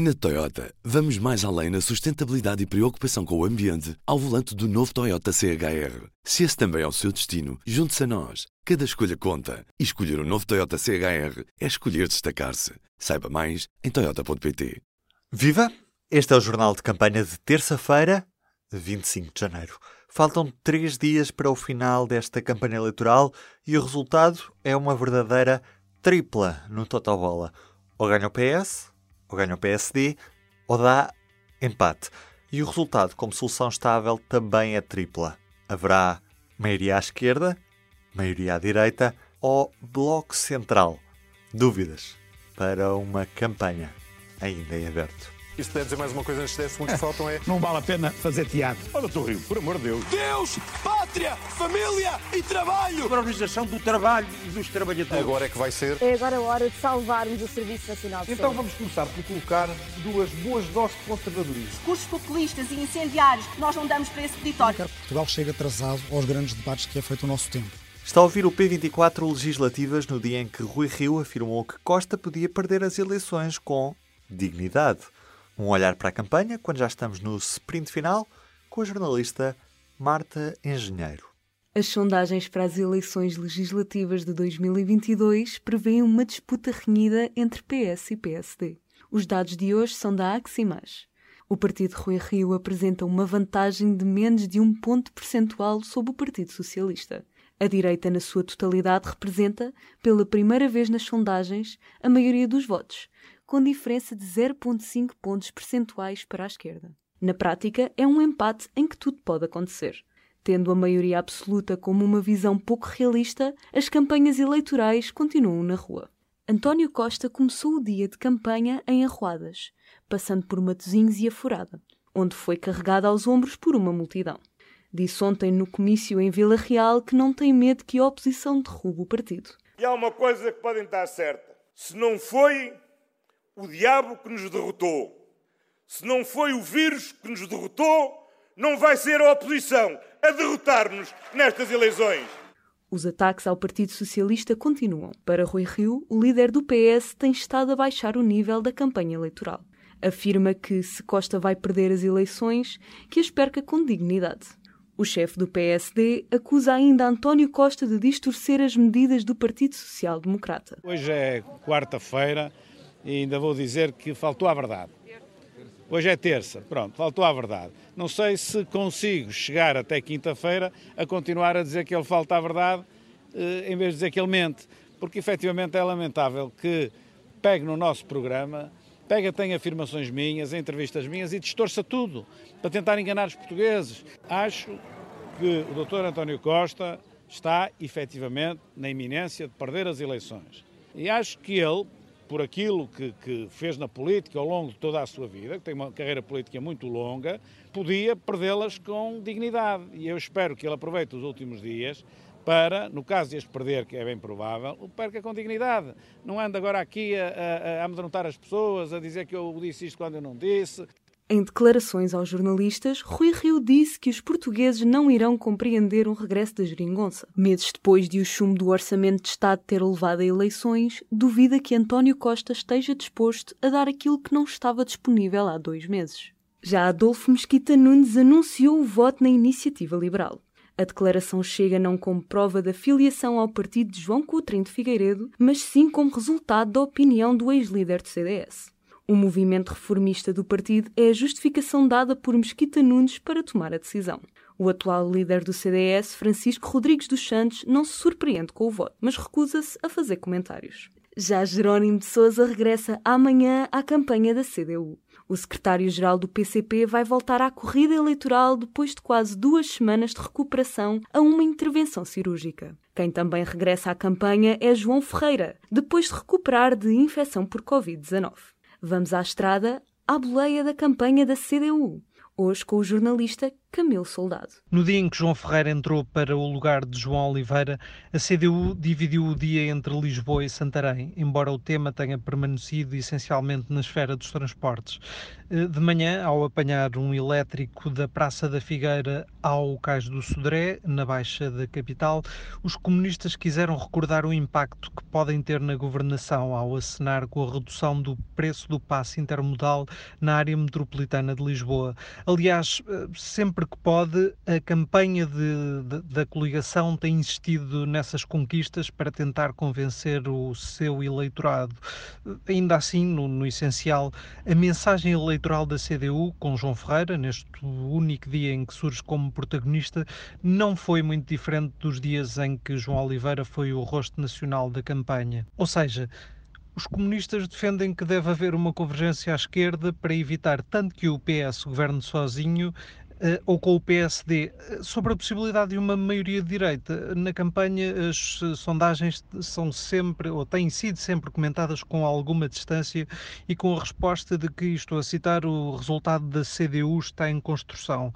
Na Toyota, vamos mais além na sustentabilidade e preocupação com o ambiente ao volante do novo Toyota CHR. Se esse também é o seu destino, junte-se a nós. Cada escolha conta. E escolher o um novo Toyota CHR é escolher destacar-se. Saiba mais em Toyota.pt. Viva! Este é o Jornal de Campanha de terça-feira, 25 de janeiro. Faltam três dias para o final desta campanha eleitoral e o resultado é uma verdadeira tripla no Total Bola. Ou ganha o PS ou ganha o PSD, ou dá empate. E o resultado, como solução estável, também é tripla. Haverá maioria à esquerda, maioria à direita ou bloco central. Dúvidas para uma campanha ainda em aberto. Isto deve dizer mais uma coisa antes de 10 segundos que faltam é. Não vale a pena fazer teatro. Olha, estou Rio, por amor de Deus. Deus, pátria, família e trabalho. A valorização do trabalho e dos trabalhadores. Agora é que vai ser. É agora a hora de salvarmos o Serviço Nacional de Então vamos começar por colocar duas boas doses de conservadorismo. discursos populistas e incendiários que nós não damos para esse peditório. Quero que Portugal chegue atrasado aos grandes debates que é feito o nosso tempo. Está a ouvir o P24 Legislativas no dia em que Rui Rio afirmou que Costa podia perder as eleições com dignidade. Um olhar para a campanha quando já estamos no sprint final com a jornalista Marta Engenheiro. As sondagens para as eleições legislativas de 2022 prevêem uma disputa renhida entre PS e PSD. Os dados de hoje são da Aximas. O partido Rui Rio apresenta uma vantagem de menos de um ponto percentual sobre o Partido Socialista. A direita, na sua totalidade, representa, pela primeira vez nas sondagens, a maioria dos votos, com diferença de 0,5 pontos percentuais para a esquerda. Na prática, é um empate em que tudo pode acontecer. Tendo a maioria absoluta como uma visão pouco realista, as campanhas eleitorais continuam na rua. António Costa começou o dia de campanha em Arruadas, passando por Matosinhos e Aforada, onde foi carregado aos ombros por uma multidão. Disse ontem no comício em Vila Real que não tem medo que a oposição derrube o partido. E há uma coisa que podem estar certa: se não foi o diabo que nos derrotou, se não foi o vírus que nos derrotou, não vai ser a oposição a derrotar-nos nestas eleições. Os ataques ao Partido Socialista continuam. Para Rui Rio, o líder do PS tem estado a baixar o nível da campanha eleitoral. Afirma que, se Costa vai perder as eleições, que as perca com dignidade. O chefe do PSD acusa ainda António Costa de distorcer as medidas do Partido Social Democrata. Hoje é quarta-feira e ainda vou dizer que faltou à verdade. Hoje é terça, pronto, faltou à verdade. Não sei se consigo chegar até quinta-feira a continuar a dizer que ele falta à verdade, eh, em vez de dizer que ele mente. Porque efetivamente é lamentável que pegue no nosso programa, pega, tem afirmações minhas, entrevistas minhas e distorça tudo para tentar enganar os portugueses. Acho que o Dr. António Costa está efetivamente na iminência de perder as eleições. E acho que ele, por aquilo que, que, fez na política ao longo de toda a sua vida, que tem uma carreira política muito longa, podia perdê-las com dignidade. E eu espero que ele aproveite os últimos dias para, no caso de as perder, que é bem provável, o perca com dignidade. Não anda agora aqui a, a, a amedrontar as pessoas, a dizer que eu disse isto quando eu não disse. Em declarações aos jornalistas, Rui Rio disse que os portugueses não irão compreender um regresso da geringonça. Meses depois de o chumbo do Orçamento de Estado ter levado a eleições, duvida que António Costa esteja disposto a dar aquilo que não estava disponível há dois meses. Já Adolfo Mesquita Nunes anunciou o voto na Iniciativa Liberal. A declaração chega não como prova da filiação ao partido de João Coutrinho de Figueiredo, mas sim como resultado da opinião do ex-líder do CDS. O movimento reformista do partido é a justificação dada por Mesquita Nunes para tomar a decisão. O atual líder do CDS, Francisco Rodrigues dos Santos, não se surpreende com o voto, mas recusa-se a fazer comentários. Já Jerónimo de Sousa regressa amanhã à campanha da CDU. O secretário-geral do PCP vai voltar à corrida eleitoral depois de quase duas semanas de recuperação a uma intervenção cirúrgica. Quem também regressa à campanha é João Ferreira, depois de recuperar de infecção por Covid-19. Vamos à estrada, à boleia da campanha da CDU. Hoje com o jornalista Camilo Soldado. No dia em que João Ferreira entrou para o lugar de João Oliveira, a CDU dividiu o dia entre Lisboa e Santarém, embora o tema tenha permanecido essencialmente na esfera dos transportes. Eh, de manhã, ao apanhar um elétrico da Praça da Figueira ao Cais do Sodré, na Baixa da capital, os comunistas quiseram recordar o impacto que podem ter na governação ao acenar com a redução do preço do passe intermodal na área metropolitana de Lisboa. Aliás, eh, sempre sempre que pode, a campanha de, de, da coligação tem insistido nessas conquistas para tentar convencer o seu eleitorado. Ainda assim, no, no essencial, a mensagem eleitoral da CDU, com João Ferreira, neste único dia em que surge como protagonista, não foi muito diferente dos dias em que João Oliveira foi o rosto nacional da campanha. Ou seja, os comunistas defendem que deve haver uma convergência à esquerda para evitar tanto que o PS governe sozinho, ou com o PSD, eh, sobre a possibilidade de uma maioria de direita. Na campanha, as sondagens são sempre, ou têm sido sempre comentadas com alguma distância e com a resposta de que, estou a citar, o resultado da CDU está em construção.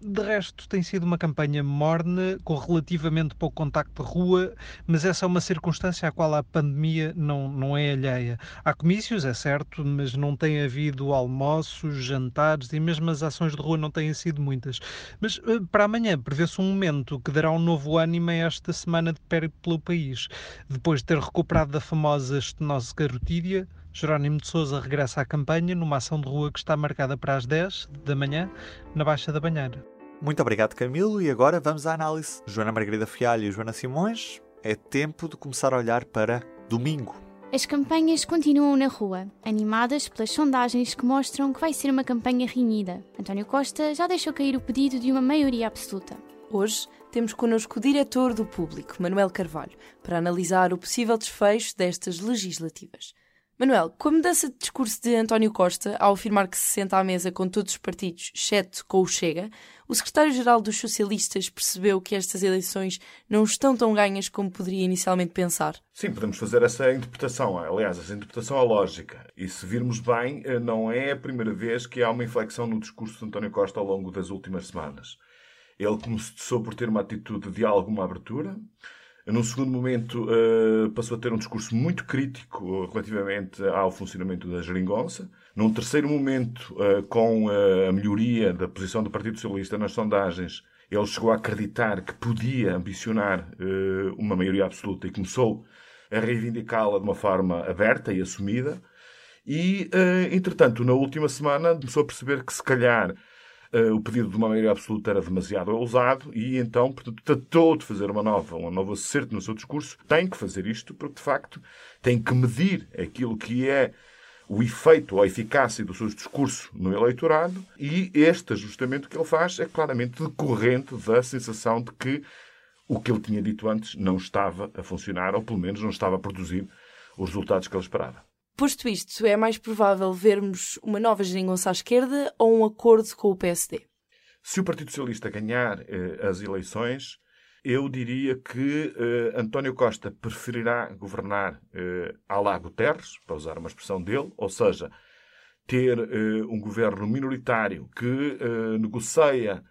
De resto, tem sido uma campanha morna, com relativamente pouco contacto de rua, mas essa é uma circunstância à qual a pandemia não, não é alheia. Há comícios, é certo, mas não tem havido almoços, jantares e mesmo as ações de rua não têm sido muitas. Mas eh, para amanhã prevê-se um momento que dará um novo ânimo a esta semana de périplo pelo país. Depois de ter recuperado da famosa estenose carotídea, Jerónimo de Souza regressa à campanha numa ação de rua que está marcada para as 10 da manhã, na Baixa da Banheira. Muito obrigado, Camilo. E agora vamos à análise. Joana Margarida Fialho e Joana Simões, é tempo de começar a olhar para domingo. As campanhas continuam na rua, animadas pelas sondagens que mostram que vai ser uma campanha renhida. António Costa já deixou cair o pedido de uma maioria absoluta. Hoje temos connosco o diretor do Público, Manuel Carvalho, para analisar o possível desfecho destas legislativas. Manuel, com a mudança de discurso de António Costa, ao afirmar que se senta à mesa com todos os partidos, exceto com o Chega, o secretário-geral dos socialistas percebeu que estas eleições não estão tão ganhas como poderia inicialmente pensar. Sim, podemos fazer essa interpretação. Aliás, essa interpretação é lógica. E se virmos bem, eh, não é a primeira vez que há uma inflexão no discurso de António Costa ao longo das últimas semanas. Ele começou por ter uma atitude de alguma abertura, num segundo momento, uh, passou a ter um discurso muito crítico relativamente ao funcionamento da geringonça. Num terceiro momento, uh, com uh, a melhoria da posição do Partido Socialista nas sondagens, ele chegou a acreditar que podia ambicionar uma maioria absoluta e começou a reivindicá-la de uma forma aberta e assumida. E, entretanto, na última semana, começou a perceber que, se calhar, Uh, o pedido de uma maioria absoluta era demasiado ousado e então, portanto, tratou de fazer uma nova, um novo acerto no seu discurso. Tem que fazer isto porque, de facto, tem que medir aquilo que é o efeito ou a eficácia do seu discurso no eleitorado e este ajustamento que ele faz é claramente decorrente da sensação de que o que ele tinha dito antes não estava a funcionar ou, pelo menos, não estava a produzir os resultados que ele esperava. Posto isto, é mais provável vermos uma nova geringonça à esquerda ou um acordo com o PSD? Se o Partido Socialista ganhar eh, as eleições, eu diria que eh, António Costa preferirá governar eh, à Guterres, para usar uma expressão dele, ou seja, ter eh, um governo minoritário que eh, negocia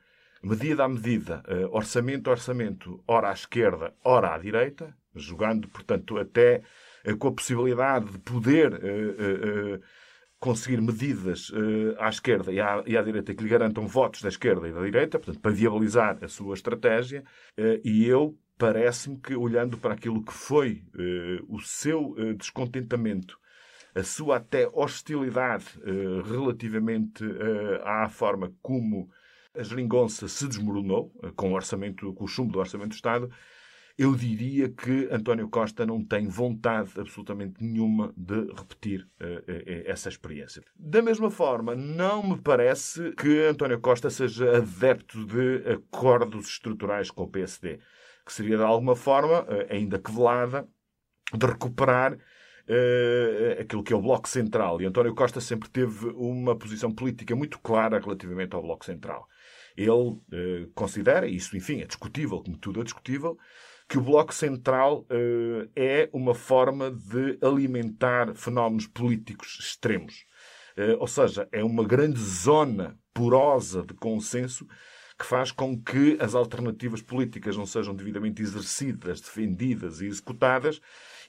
medida a medida, eh, orçamento a orçamento, ora à esquerda, ora à direita, jogando, portanto, até com a possibilidade de poder eh, eh, conseguir medidas à esquerda e à, direita que lhe garantam votos da esquerda e da direita, portanto, para viabilizar a sua estratégia. e eu parece-me que, olhando para aquilo que foi o seu descontentamento, a sua até hostilidade relativamente à forma como a geringonça se desmoronou, com o orçamento, com o chumbo do orçamento do Estado, eu diria que António Costa não tem vontade absolutamente nenhuma de repetir uh, essa experiência. Da mesma forma, não me parece que António Costa seja adepto de acordos estruturais com o PSD, que seria de alguma forma, ainda que velada, de recuperar Uh, aquilo que é o Bloco Central. E António Costa sempre teve uma posição política muito clara relativamente ao Bloco Central. Ele considera, e isso, enfim, é discutível, como tudo é discutível, que o Bloco Central uh, é uma forma de alimentar fenómenos políticos extremos. Uh, ou seja, é uma grande zona porosa de consenso que faz com que as alternativas políticas não sejam devidamente exercidas, defendidas e executadas,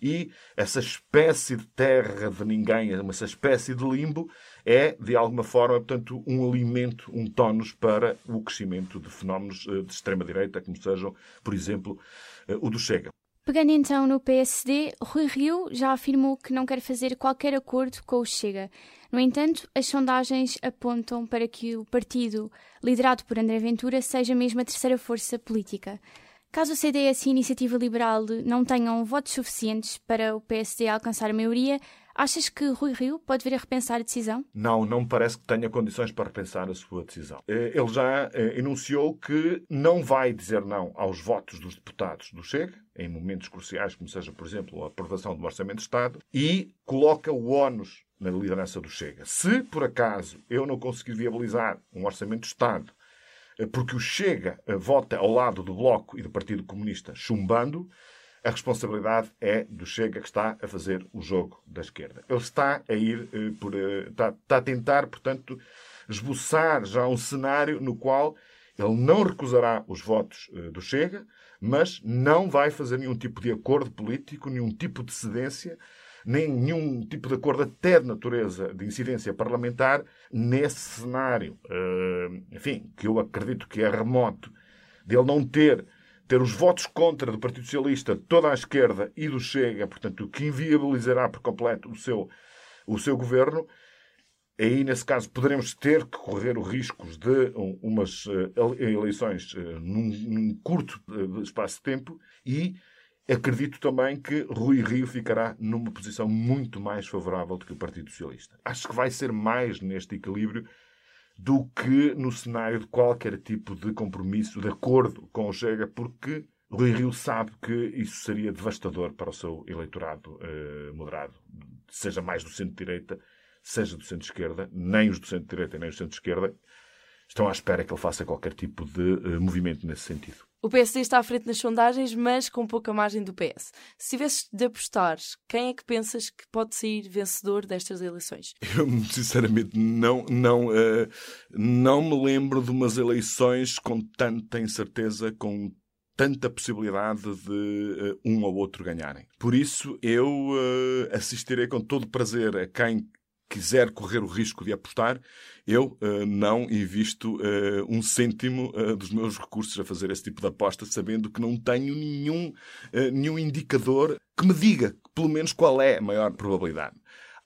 e essa espécie de terra de ninguém, essa espécie de limbo, é, de alguma forma, portanto, um alimento, um tónus para o crescimento de fenómenos eh, de extrema-direita, como sejam, por exemplo, o do Chega. Pegando então no PSD, Rui Rio já afirmou que não quer fazer qualquer acordo com o Chega. No entanto, as sondagens apontam para que o partido, liderado por André Ventura, seja mesmo a terceira força política. Caso o CDS e a Iniciativa Liberal não tenham votos suficientes para o PSD alcançar a maioria, Achas que Rui Rio pode vir a repensar a decisão? Não, não me parece que tenha condições para repensar a sua decisão. Eh, ele já eh, enunciou que não vai dizer não aos votos dos deputados do Chega, em momentos cruciais, como seja, por exemplo, a aprovação do Orçamento de Estado, e coloca o ónus na liderança do Chega. Se, por acaso, eu não conseguir viabilizar um Orçamento de Estado eh, porque o Chega vota ao lado do Bloco e do Partido Comunista chumbando, a responsabilidade é do Chega que está a fazer o jogo da esquerda. Ele está a ir eh, por. Eh, está, está, a tentar, portanto, esboçar já um cenário no qual ele não recusará os votos eh, do Chega, mas não vai fazer nenhum tipo de acordo político, nenhum tipo de cedência, nem nenhum tipo de acordo até de natureza de incidência parlamentar nesse cenário. enfim, que eu acredito que é remoto, dele não ter ter os votos contra do Partido Socialista, toda a esquerda e do Chega, portanto, o que inviabilizará por completo o seu, o seu governo, aí, nesse caso, poderemos ter que correr os riscos de umas eh, eleições eh, num, num curto eh, espaço de tempo e acredito também que Rui Rio ficará numa posição muito mais favorável do que o Partido Socialista. Acho que vai ser mais neste equilíbrio do que no cenário de qualquer tipo de compromisso, de acordo com o Chega, porque Rui Rio sabe que isso seria devastador para o seu eleitorado eh, moderado, seja mais do centro-direita, seja do centro-esquerda, nem os do centro-direita nem os do centro-esquerda estão à espera que ele faça qualquer tipo de uh, movimento nesse sentido. O PSD está à frente nas sondagens, mas com pouca margem do PS. Se tivesses de apostar, quem é que pensas que pode sair vencedor destas eleições? Eu, sinceramente, não, não, uh, não me lembro de umas eleições com tanta incerteza, com tanta possibilidade de uh, um ou outro ganharem. Por isso, eu uh, assistirei com todo prazer a quem quiser correr o risco de apostar, eu uh, não invisto uh, um cêntimo uh, dos meus recursos a fazer esse tipo de aposta, sabendo que não tenho nenhum, nenhum indicador que me diga, pelo menos, qual é a maior probabilidade.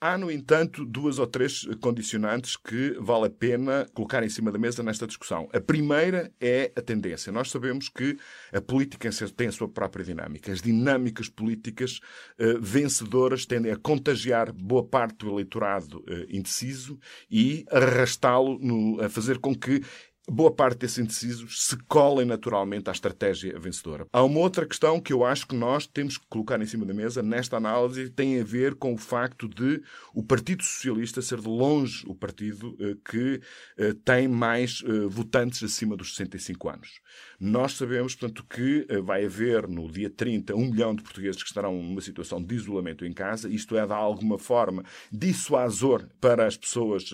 Há, no entanto, duas ou três condicionantes que vale a pena colocar em cima da mesa nesta discussão. A primeira é a tendência. Nós sabemos que a política tem a sua própria dinâmica. As dinâmicas políticas uh, vencedoras tendem a contagiar boa parte do eleitorado uh, indeciso e arrastá-lo a fazer com que boa parte desses indecisos se colem naturalmente à estratégia vencedora. Há uma outra questão que eu acho que nós temos que colocar em cima da mesa nesta análise tem a ver com o facto de o Partido Socialista ser de longe o partido eh, que eh, tem mais eh, votantes acima dos 65 anos. Nós sabemos, portanto, que vai haver no dia 30 um milhão de portugueses que estarão numa situação de isolamento em casa. Isto é, de alguma forma, dissuasor para as pessoas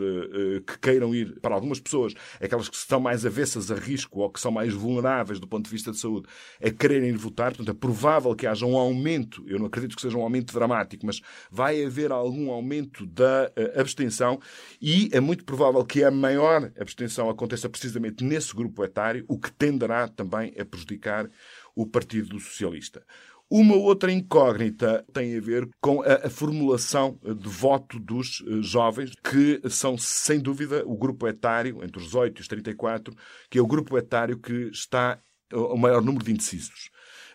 que queiram ir, para algumas pessoas, aquelas que estão mais avessas a risco ou que são mais vulneráveis do ponto de vista de saúde a quererem ir votar. Portanto, é provável que haja um aumento, eu não acredito que seja um aumento dramático, mas vai haver algum aumento da abstenção e é muito provável que a maior abstenção aconteça precisamente nesse grupo etário, o que tenderá também a prejudicar o Partido Socialista. Uma outra incógnita tem a ver com a, a, formulação de voto dos uh, jovens, que são, sem dúvida, o grupo etário, entre os 18 e os 34, que é o grupo etário que está o maior número de indecisos.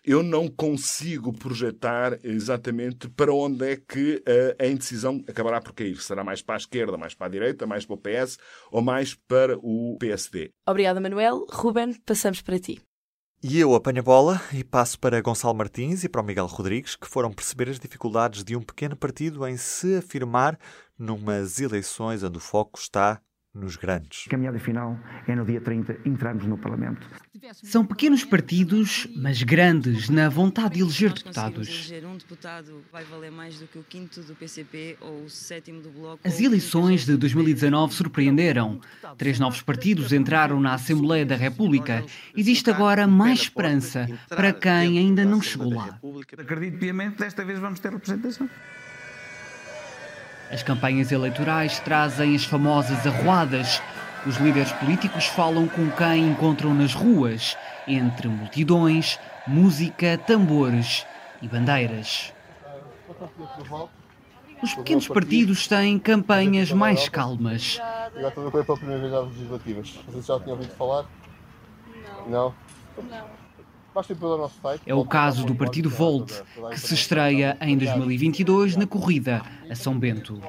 Eu não consigo projetar exatamente para onde é que a, a indecisão acabará por cair. Será mais para a esquerda, mais para a direita, mais para o PS ou mais para o PSD. Obrigada, Manuel. Ruben, passamos para ti. E eu apanho a bola e passo para Gonçalo Martins e para o Miguel Rodrigues, que foram perceber as dificuldades de um pequeno partido em se afirmar numas eleições onde o foco está nos grandes. A caminhada final é no dia 30 entrarmos no Parlamento. São pequenos partidos, mas grandes na vontade de eleger deputados. Um deputado vai valer mais do que o quinto do PCP ou o sétimo do Bloco. As eleições de 2019 surpreenderam. Três novos partidos entraram na Assembleia da República. Existe agora mais esperança para quem ainda não chegou lá. Acredito piamente, desta vez vamos ter representação. As campanhas eleitorais trazem as famosas arruadas. Os líderes políticos falam com quem encontram nas ruas, entre multidões, música, tambores e bandeiras. Os pequenos partidos têm campanhas mais calmas. Já estou a correr pela primeira vez às legislativas. Vocês já tinham ouvido falar? Não. Não? É o caso do Partido Volt, que se estreia em 2022 na corrida a São Bento.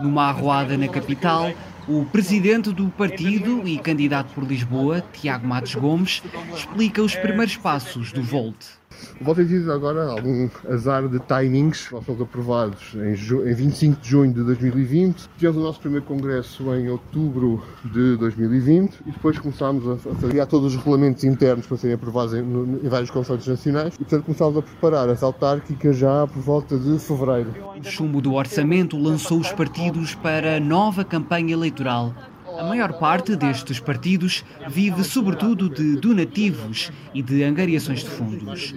Numa arruada na capital, o presidente do partido e candidato por Lisboa, Tiago Matos Gomes, explica os primeiros passos do Volt. Tem tido agora algum azar de timings. Fomos aprovados em, em 25 de junho de 2020. Tivemos o nosso primeiro congresso em outubro de 2020 e depois começámos a, a criar todos os regulamentos internos para serem aprovados em, em vários conselhos nacionais e, portanto, começámos a preparar as autárquicas já por volta de fevereiro. O chumbo do orçamento lançou os partidos para a nova campanha eleitoral a maior parte destes partidos vive sobretudo de donativos e de angariações de fundos.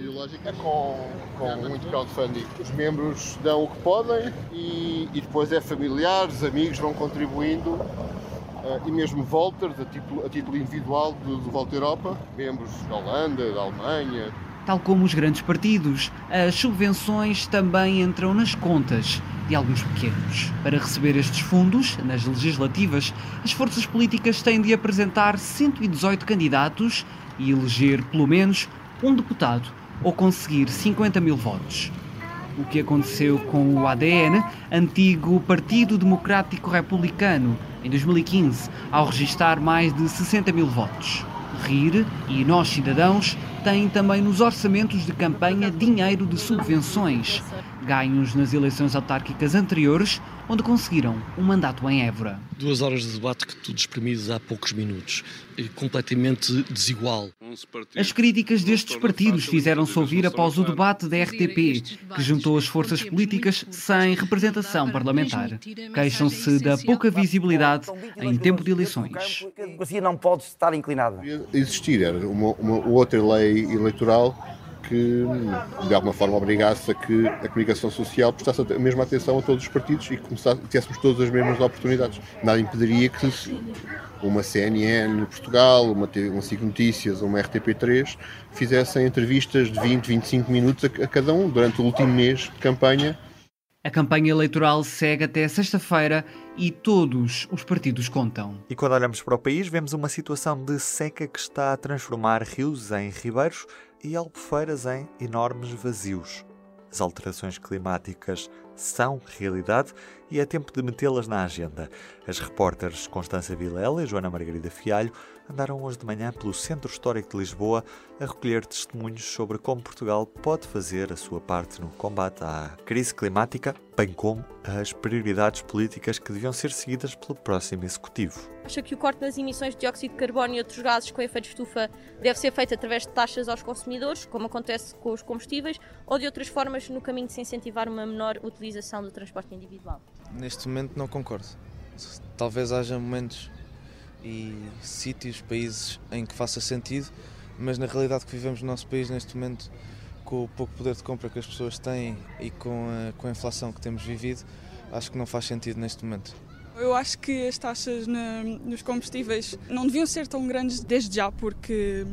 Com, com muito crowdfunding. Os membros dão o que podem e, e depois é familiares, amigos vão contribuindo uh, e mesmo volters a título, a título individual do, do Volta Europa, membros da Holanda, da Alemanha, Tal como os grandes partidos, as subvenções também entram nas contas de alguns pequenos. Para receber estes fundos, nas legislativas, as forças políticas têm de apresentar 118 candidatos e eleger pelo menos um deputado ou conseguir 50 mil votos. O que aconteceu com o ADN, antigo Partido Democrático Republicano, em 2015, ao registrar mais de 60 mil votos. RIR e Nós Cidadãos têm também nos orçamentos de campanha dinheiro de subvenções, ganhos nas eleições autárquicas anteriores, onde conseguiram um mandato em Évora. Duas horas de debate que tu exprimidos há poucos minutos, completamente desigual. As críticas destes partidos fizeram-se ouvir após o debate da RTP, que juntou as forças políticas sem representação parlamentar. Queixam-se da pouca visibilidade em tempo de eleições. A democracia não pode estar inclinada. Existir uma, uma outra lei eleitoral que de alguma forma obrigasse a que a comunicação social prestasse a mesma atenção a todos os partidos e que tivéssemos todas as mesmas oportunidades. Nada impediria que uma CNN Portugal, uma, uma SIC Notícias, uma RTP3 fizessem entrevistas de 20, 25 minutos a, a cada um durante o último mês de campanha. A campanha eleitoral segue até sexta-feira e todos os partidos contam. E quando olhamos para o país, vemos uma situação de seca que está a transformar rios em ribeiros e albufeiras em enormes vazios. As alterações climáticas são realidade e é tempo de metê-las na agenda. As repórteres Constança Vilela e Joana Margarida Fialho andaram hoje de manhã pelo Centro Histórico de Lisboa a recolher testemunhos sobre como Portugal pode fazer a sua parte no combate à crise climática, bem como as prioridades políticas que deviam ser seguidas pelo próximo Executivo. Acha que o corte das emissões de dióxido de carbono e outros gases com efeito de estufa deve ser feito através de taxas aos consumidores, como acontece com os combustíveis, ou de outras formas no caminho de se incentivar uma menor utilização do transporte individual? Neste momento não concordo. Talvez haja momentos e sítios, países em que faça sentido, mas na realidade que vivemos no nosso país neste momento, com o pouco poder de compra que as pessoas têm e com a, com a inflação que temos vivido, acho que não faz sentido neste momento. Eu acho que as taxas na, nos combustíveis não deviam ser tão grandes desde já, porque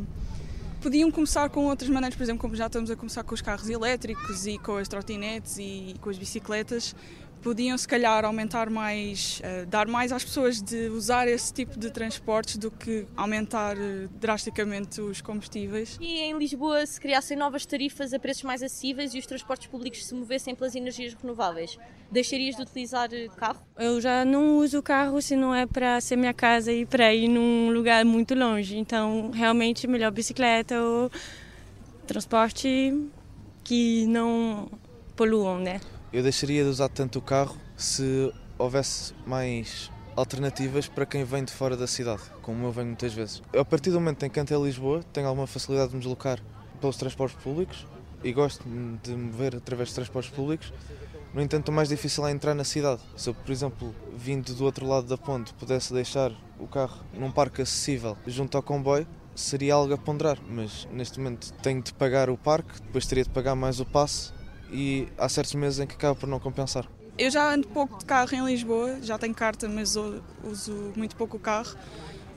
podiam começar com outras maneiras, por exemplo, como já estamos a começar com os carros elétricos e com as trotinetes e com as bicicletas, podiam se calhar aumentar mais, uh, dar mais às pessoas de usar esse tipo de transportes do que aumentar uh, drasticamente os combustíveis. E em Lisboa se criassem novas tarifas a preços mais acessíveis e os transportes públicos se movessem pelas energias renováveis, deixarias de utilizar eh, carro? Eu já não uso carro se não é para ser minha casa e para ir num lugar muito longe, então realmente melhor bicicleta ou transporte que não poluam, né? Eu deixaria de usar tanto o carro se houvesse mais alternativas para quem vem de fora da cidade, como eu venho muitas vezes. A partir do momento em que entro em Lisboa, tenho alguma facilidade de me deslocar pelos transportes públicos e gosto de me mover através de transportes públicos. No entanto, o mais difícil é entrar na cidade. Se eu, por exemplo, vindo do outro lado da ponte, pudesse deixar o carro num parque acessível junto ao comboio, seria algo a ponderar, mas neste momento tenho de pagar o parque, depois teria de pagar mais o passe e há certos meses em que acaba por não compensar. Eu já ando pouco de carro em Lisboa, já tenho carta, mas uso muito pouco o carro.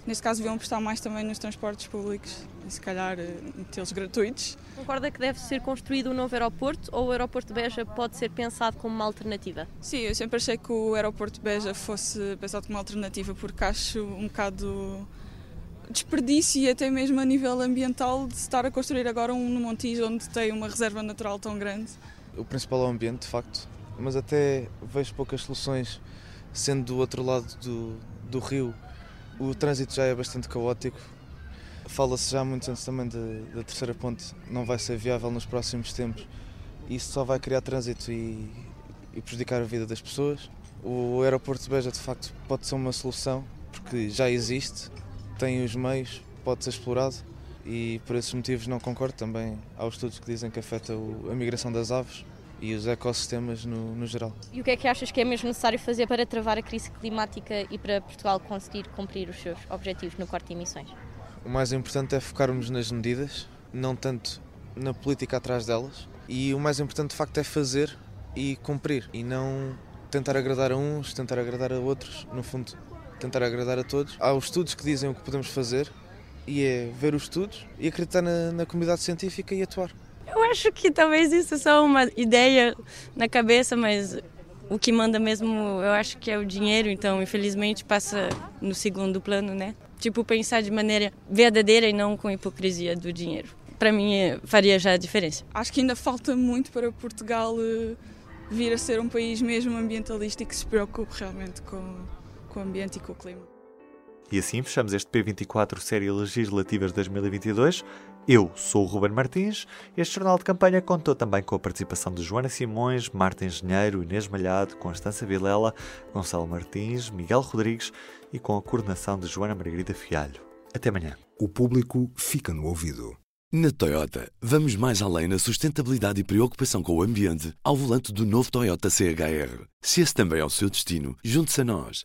Neste caso, deviam apostar mais também nos transportes públicos e, se calhar, eh, metê-los gratuitos. Concorda que deve ser construído um novo aeroporto ou o aeroporto de Beja pode ser pensado como uma alternativa? Sim, eu sempre achei que o aeroporto de Beja fosse pensado como uma alternativa porque acho um bocado desperdício e até mesmo a nível ambiental de estar a construir agora um no Montijo onde tem uma reserva natural tão grande. O principal é o ambiente, de facto, mas até vejo poucas soluções sendo do outro lado do, do rio o trânsito já é bastante caótico. Fala-se já muito antes também da terceira ponte, não vai ser viável nos próximos tempos. Isso só vai criar trânsito e, e prejudicar a vida das pessoas. O aeroporto de Beja, de facto, pode ser uma solução, porque já existe, tem os meios, pode ser explorado e por esses motivos não concordo também. Há estudos que dizem que afeta a migração das aves e os ecossistemas no, no, geral. E o que é que achas que é mesmo necessário fazer para travar a crise climática e para Portugal conseguir cumprir os seus objetivos no corte de emissões? O mais importante é focarmos nas medidas, não tanto na política atrás delas. E o mais importante de facto é fazer e cumprir e não tentar agradar a uns, tentar agradar a outros, no fundo, tentar agradar a todos. Há os estudos que dizem o que podemos fazer e é ver os estudos e acreditar na, na comunidade científica e atuar. Eu acho que talvez isso é só uma ideia na cabeça, mas o que manda mesmo, eu acho que é o dinheiro, então infelizmente passa no segundo plano, né? Tipo, pensar de maneira verdadeira e não com hipocrisia do dinheiro. Para mim, faria já a diferença. Acho que ainda falta muito para Portugal eh, vir a ser um país mesmo ambientalista e que se preocupe realmente com, com o ambiente e com o clima. E assim fechamos este P24 Série Legislativas 2022. Eu sou o Ruben Martins. Este jornal de campanha contou também com a participação de Joana Simões, Marta Engenheiro, Inês Malhado, Constança Vilela, Gonçalo Martins, Miguel Rodrigues e com a coordenação de Joana Margarida Fialho. Até amanhã. O público fica no ouvido. Na Toyota, vamos mais além na sustentabilidade e preocupação com o ambiente ao volante do novo Toyota CHR. Se esse também é o seu destino, junte-se a nós.